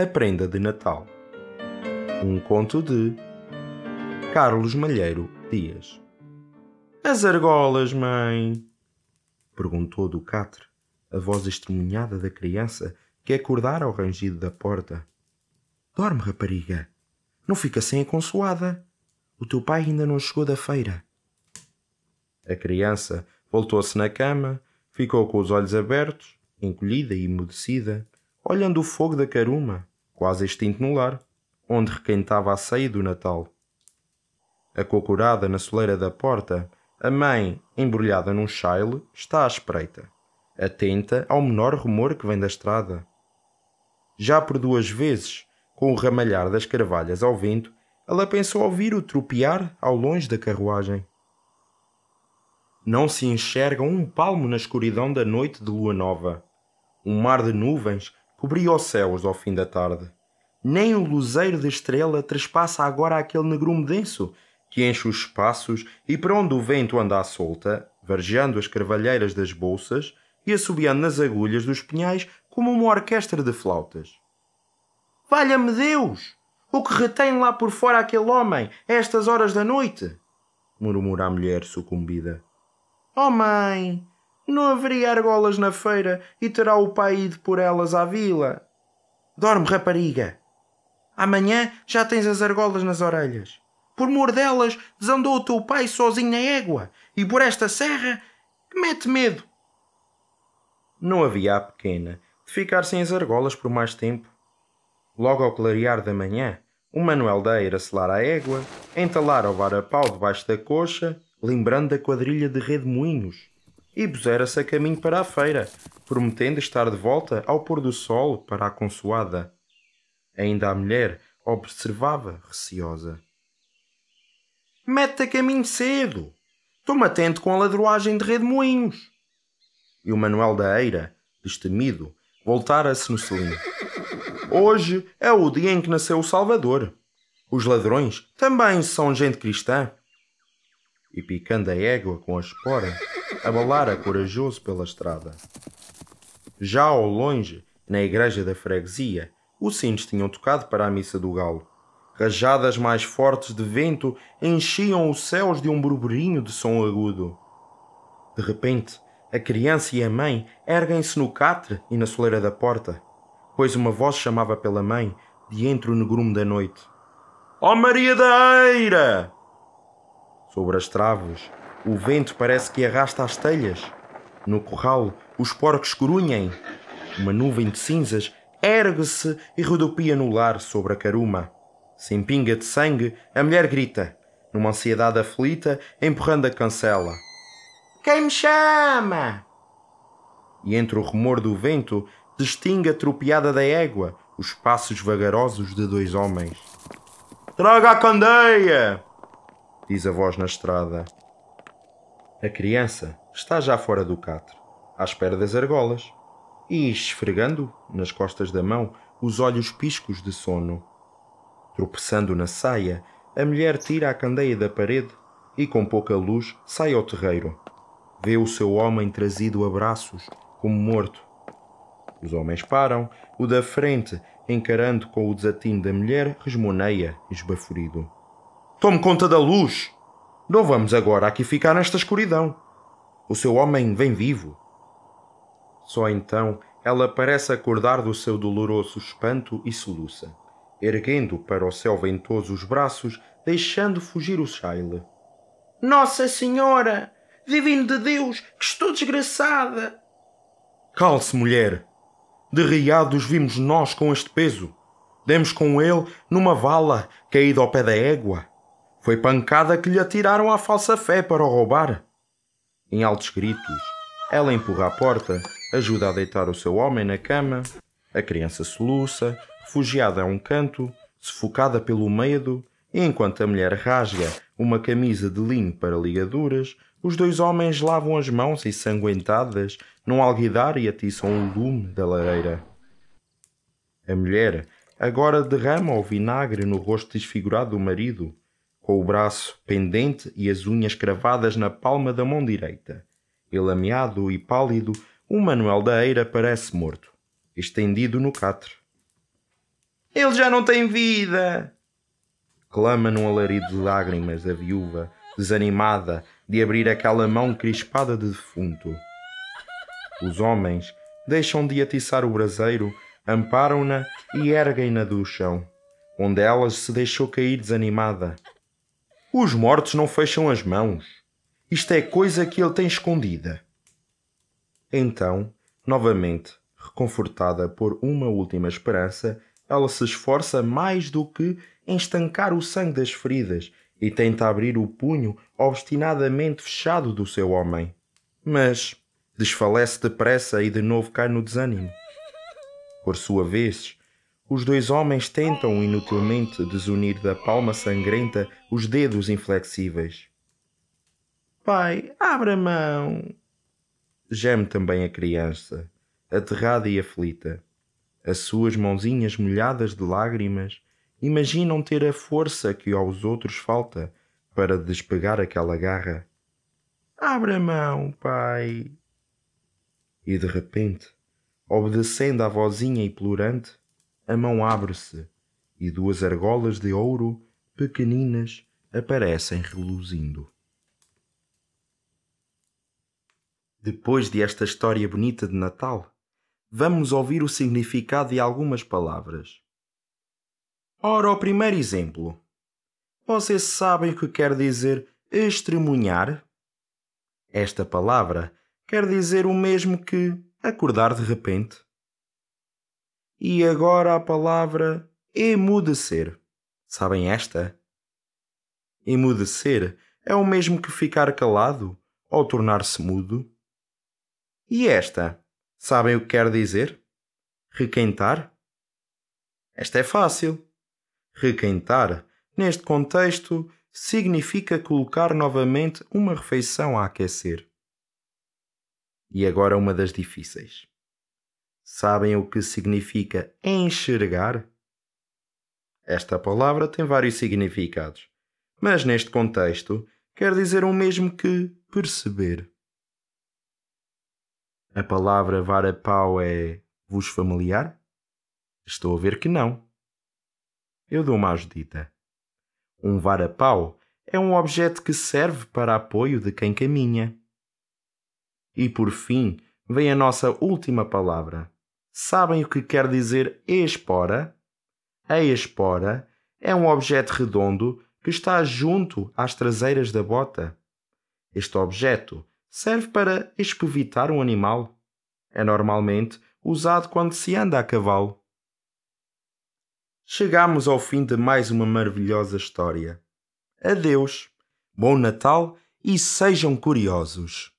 A Prenda de Natal. Um conto de Carlos Malheiro Dias. As argolas, mãe? Perguntou do catre, a voz estremunhada da criança que acordara ao rangido da porta. Dorme, rapariga. Não fica sem a consoada. O teu pai ainda não chegou da feira. A criança voltou-se na cama, ficou com os olhos abertos, encolhida e emudecida, olhando o fogo da caruma, quase extinto no lar, onde requentava a ceia do Natal. Acocorada na soleira da porta, a mãe, embrulhada num chile, está à espreita, atenta ao menor rumor que vem da estrada. Já por duas vezes, com o ramalhar das carvalhas ao vento, ela pensou ouvir o tropear ao longe da carruagem. Não se enxerga um palmo na escuridão da noite de lua nova. Um mar de nuvens cobria os céus ao fim da tarde. Nem o luzeiro da estrela trespassa agora aquele negrume denso que enche os espaços e para onde o vento anda à solta, vargeando as carvalheiras das bolsas e assobiando nas agulhas dos pinhais como uma orquestra de flautas. Valha-me Deus! O que retém lá por fora aquele homem a estas horas da noite? murmura a mulher sucumbida. Oh mãe, não haveria argolas na feira e terá o pai ido por elas à vila. Dorme, rapariga. Amanhã já tens as argolas nas orelhas. Por mor delas, desandou o teu pai sozinho na égua e por esta serra que mete medo. Não havia a pequena de ficar sem as argolas por mais tempo. Logo ao clarear da manhã, o Manuel da Eira selar a égua, entalar o varapau debaixo da coxa, lembrando da quadrilha de redemoinhos, e pusera-se a caminho para a feira, prometendo estar de volta ao pôr do sol para a consoada. Ainda a mulher observava receosa. Mete-te a caminho cedo. Toma atento com a ladroagem de redemoinhos. E o Manuel da Eira, destemido, voltara-se no selim. Hoje é o dia em que nasceu o Salvador. Os ladrões também são gente cristã. E picando a égua com a espora, abalara corajoso pela estrada. Já ao longe, na igreja da freguesia, os sinos tinham tocado para a missa do galo. Rajadas mais fortes de vento enchiam os céus de um burburinho de som agudo. De repente, a criança e a mãe erguem-se no catre e na soleira da porta, pois uma voz chamava pela mãe de entre o negrume da noite. Ó oh Maria da Eira! Sobre as traves, o vento parece que arrasta as telhas. No corral, os porcos grunhem. Uma nuvem de cinzas ergue-se e rodopia no lar sobre a caruma. Sem pinga de sangue, a mulher grita, numa ansiedade aflita, empurrando a cancela. Quem me chama? E entre o rumor do vento, distingue a tropeada da égua, os passos vagarosos de dois homens. Traga a candeia! diz a voz na estrada. A criança está já fora do catre, à espera das argolas, e esfregando, nas costas da mão, os olhos piscos de sono. Tropeçando na saia, a mulher tira a candeia da parede e, com pouca luz, sai ao terreiro. Vê o seu homem trazido a braços, como morto. Os homens param, o da frente, encarando com o desatino da mulher, resmoneia, esbaforido. Tome conta da luz! Não vamos agora aqui ficar nesta escuridão. O seu homem vem vivo. Só então ela parece acordar do seu doloroso espanto e soluça, erguendo para o céu ventoso os braços, deixando fugir o chaile. Nossa Senhora! Divino de Deus, que estou desgraçada! Calce, mulher! Derriados vimos nós com este peso. Demos com ele numa vala caído ao pé da égua. Foi pancada que lhe atiraram à falsa fé para o roubar. Em altos gritos, ela empurra a porta, ajuda a deitar o seu homem na cama. A criança soluça, refugiada a um canto, sufocada pelo medo, e enquanto a mulher rasga uma camisa de linho para ligaduras, os dois homens lavam as mãos ensanguentadas num alguidar e atiçam o lume da lareira. A mulher agora derrama o vinagre no rosto desfigurado do marido, com o braço pendente e as unhas cravadas na palma da mão direita. Elameado e pálido, o Manuel da Eira parece morto, estendido no catre. Ele já não tem vida! Clama num alarido de lágrimas a viúva, desanimada de abrir aquela mão crispada de defunto. Os homens deixam de atiçar o braseiro, amparam-na e erguem-na do chão, onde ela se deixou cair desanimada. Os mortos não fecham as mãos. Isto é coisa que ele tem escondida. Então, novamente, reconfortada por uma última esperança, ela se esforça mais do que em estancar o sangue das feridas e tenta abrir o punho obstinadamente fechado do seu homem. Mas desfalece depressa e de novo cai no desânimo. Por sua vez, os dois homens tentam inutilmente desunir da palma sangrenta os dedos inflexíveis. Pai, abra a mão! Geme também a criança, aterrada e aflita. As suas mãozinhas molhadas de lágrimas imaginam ter a força que aos outros falta para despegar aquela garra. Abra a mão, pai! E de repente, obedecendo à vozinha implorante, a mão abre-se e duas argolas de ouro pequeninas aparecem reluzindo. Depois desta história bonita de Natal, vamos ouvir o significado de algumas palavras. Ora, o primeiro exemplo. Vocês sabem o que quer dizer estremunhar? Esta palavra quer dizer o mesmo que acordar de repente. E agora a palavra emudecer. Sabem esta? Emudecer é o mesmo que ficar calado ou tornar-se mudo. E esta? Sabem o que quer dizer? Requentar? Esta é fácil. Requentar, neste contexto, significa colocar novamente uma refeição a aquecer. E agora uma das difíceis. Sabem o que significa enxergar? Esta palavra tem vários significados, mas neste contexto quer dizer o mesmo que perceber. A palavra vara-pau é vos familiar? Estou a ver que não. Eu dou uma ajudita. Um vara-pau é um objeto que serve para apoio de quem caminha. E por fim, vem a nossa última palavra. Sabem o que quer dizer espora? A espora é um objeto redondo que está junto às traseiras da bota. Este objeto serve para espevitar um animal. É normalmente usado quando se anda a cavalo. Chegamos ao fim de mais uma maravilhosa história. Adeus, bom Natal e sejam curiosos.